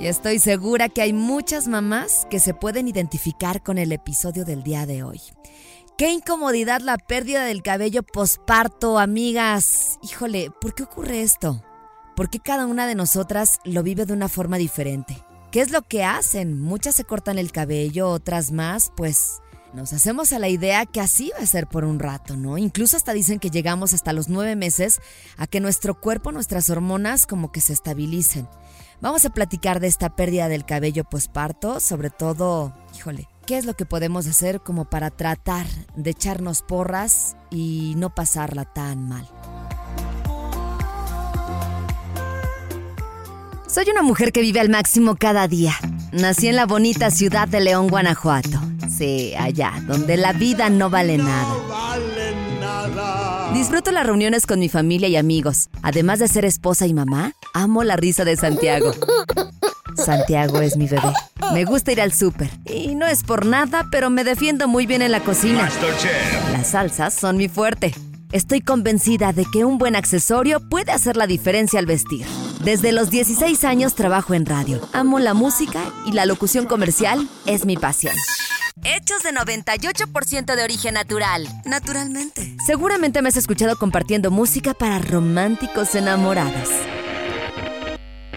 Y estoy segura que hay muchas mamás que se pueden identificar con el episodio del día de hoy. Qué incomodidad la pérdida del cabello posparto, amigas. Híjole, ¿por qué ocurre esto? ¿Por qué cada una de nosotras lo vive de una forma diferente? ¿Qué es lo que hacen? Muchas se cortan el cabello, otras más, pues nos hacemos a la idea que así va a ser por un rato, ¿no? Incluso hasta dicen que llegamos hasta los nueve meses a que nuestro cuerpo, nuestras hormonas como que se estabilicen. Vamos a platicar de esta pérdida del cabello posparto, sobre todo, híjole, ¿qué es lo que podemos hacer como para tratar de echarnos porras y no pasarla tan mal? Soy una mujer que vive al máximo cada día. Nací en la bonita ciudad de León, Guanajuato. Sí, allá, donde la vida no vale nada. Disfruto las reuniones con mi familia y amigos. Además de ser esposa y mamá, amo la risa de Santiago. Santiago es mi bebé. Me gusta ir al súper. Y no es por nada, pero me defiendo muy bien en la cocina. Las salsas son mi fuerte. Estoy convencida de que un buen accesorio puede hacer la diferencia al vestir. Desde los 16 años trabajo en radio. Amo la música y la locución comercial es mi pasión. Hechos de 98% de origen natural. Naturalmente. Seguramente me has escuchado compartiendo música para románticos enamorados.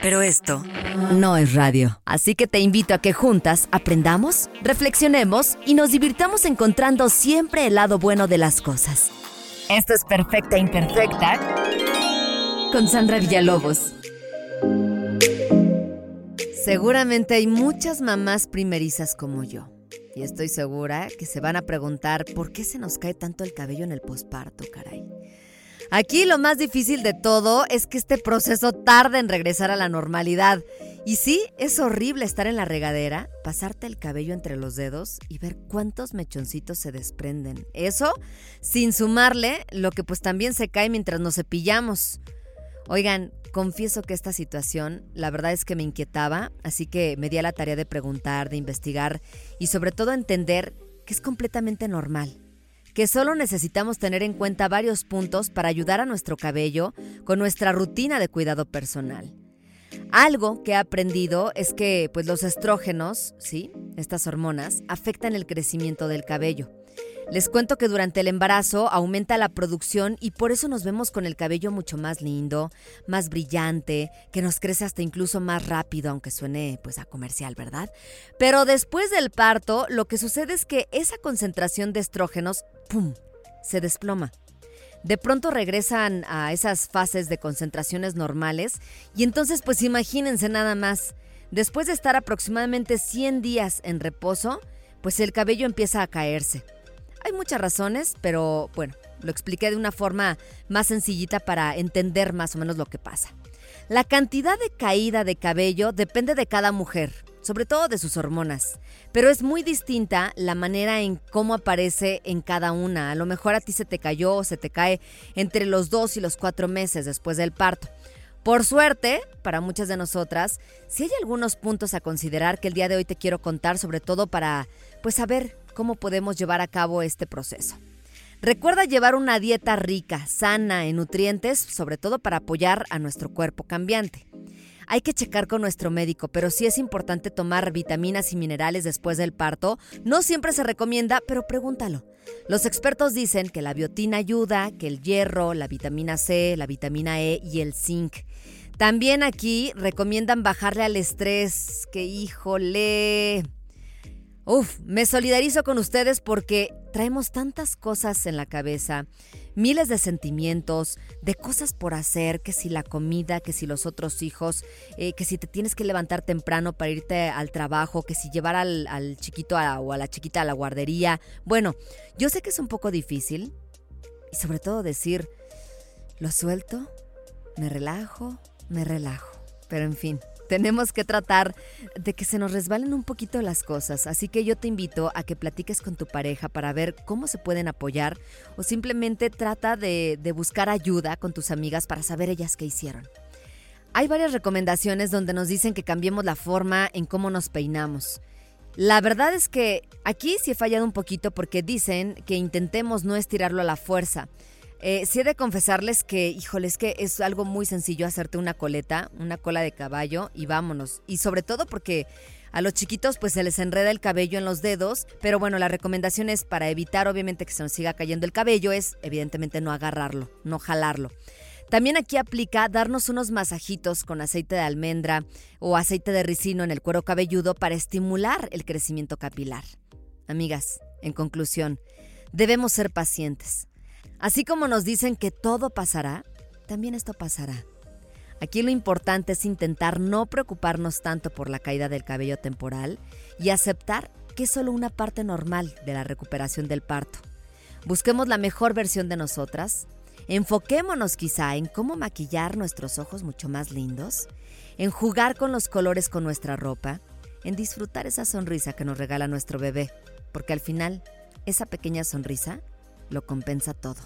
Pero esto no es radio. Así que te invito a que juntas aprendamos, reflexionemos y nos divirtamos encontrando siempre el lado bueno de las cosas. Esto es Perfecta Imperfecta con Sandra Villalobos. Seguramente hay muchas mamás primerizas como yo. Y estoy segura que se van a preguntar por qué se nos cae tanto el cabello en el posparto, caray. Aquí lo más difícil de todo es que este proceso tarda en regresar a la normalidad. Y sí, es horrible estar en la regadera, pasarte el cabello entre los dedos y ver cuántos mechoncitos se desprenden. Eso sin sumarle lo que pues también se cae mientras nos cepillamos. Oigan, confieso que esta situación la verdad es que me inquietaba, así que me di a la tarea de preguntar, de investigar y sobre todo entender que es completamente normal, que solo necesitamos tener en cuenta varios puntos para ayudar a nuestro cabello con nuestra rutina de cuidado personal. Algo que he aprendido es que pues los estrógenos, ¿sí? Estas hormonas afectan el crecimiento del cabello. Les cuento que durante el embarazo aumenta la producción y por eso nos vemos con el cabello mucho más lindo, más brillante, que nos crece hasta incluso más rápido, aunque suene pues a comercial, ¿verdad? Pero después del parto, lo que sucede es que esa concentración de estrógenos, ¡pum!, se desploma. De pronto regresan a esas fases de concentraciones normales y entonces pues imagínense nada más, después de estar aproximadamente 100 días en reposo, pues el cabello empieza a caerse. Muchas razones, pero bueno, lo expliqué de una forma más sencillita para entender más o menos lo que pasa. La cantidad de caída de cabello depende de cada mujer, sobre todo de sus hormonas, pero es muy distinta la manera en cómo aparece en cada una. A lo mejor a ti se te cayó o se te cae entre los dos y los cuatro meses después del parto. Por suerte, para muchas de nosotras, sí hay algunos puntos a considerar que el día de hoy te quiero contar, sobre todo para pues saber cómo podemos llevar a cabo este proceso. Recuerda llevar una dieta rica, sana en nutrientes, sobre todo para apoyar a nuestro cuerpo cambiante. Hay que checar con nuestro médico, pero sí es importante tomar vitaminas y minerales después del parto. No siempre se recomienda, pero pregúntalo. Los expertos dicen que la biotina ayuda, que el hierro, la vitamina C, la vitamina E y el zinc. También aquí recomiendan bajarle al estrés, que híjole, Uf, me solidarizo con ustedes porque traemos tantas cosas en la cabeza, miles de sentimientos, de cosas por hacer, que si la comida, que si los otros hijos, eh, que si te tienes que levantar temprano para irte al trabajo, que si llevar al, chiquito o a la chiquita a la guardería. Bueno, yo sé que es un poco difícil y sobre todo decir, lo suelto, me relajo me relajo. Pero en fin, tenemos que tratar de que se nos resbalen un poquito las cosas, así que yo te invito a que platiques con tu pareja para ver cómo se pueden apoyar o simplemente trata de, buscar ayuda con tus amigas para saber ellas qué hicieron. Hay varias recomendaciones donde nos dicen que cambiemos la forma en cómo nos peinamos. La verdad es que aquí sí he fallado un poquito porque dicen que intentemos no estirarlo a la fuerza. Eh, sí he de confesarles que, híjole, es que es algo muy sencillo hacerte una coleta, una cola de caballo y vámonos. Y sobre todo porque a los chiquitos pues se les enreda el cabello en los dedos, pero bueno, la recomendación es para evitar obviamente que se nos siga cayendo el cabello es evidentemente no agarrarlo, no jalarlo. También aquí aplica darnos unos masajitos con aceite de almendra o aceite de ricino en el cuero cabelludo para estimular el crecimiento capilar. Amigas, en conclusión, debemos ser pacientes. Así como nos dicen que todo pasará, también esto pasará. Aquí lo importante es intentar no preocuparnos tanto por la caída del cabello temporal y aceptar que es solo una parte normal de la recuperación del parto. Busquemos la mejor versión de nosotras Enfoquémonos quizá en cómo maquillar nuestros ojos mucho más lindos, en jugar con los colores con nuestra ropa, en disfrutar esa sonrisa que nos regala nuestro bebé, porque al final esa pequeña sonrisa lo compensa todo.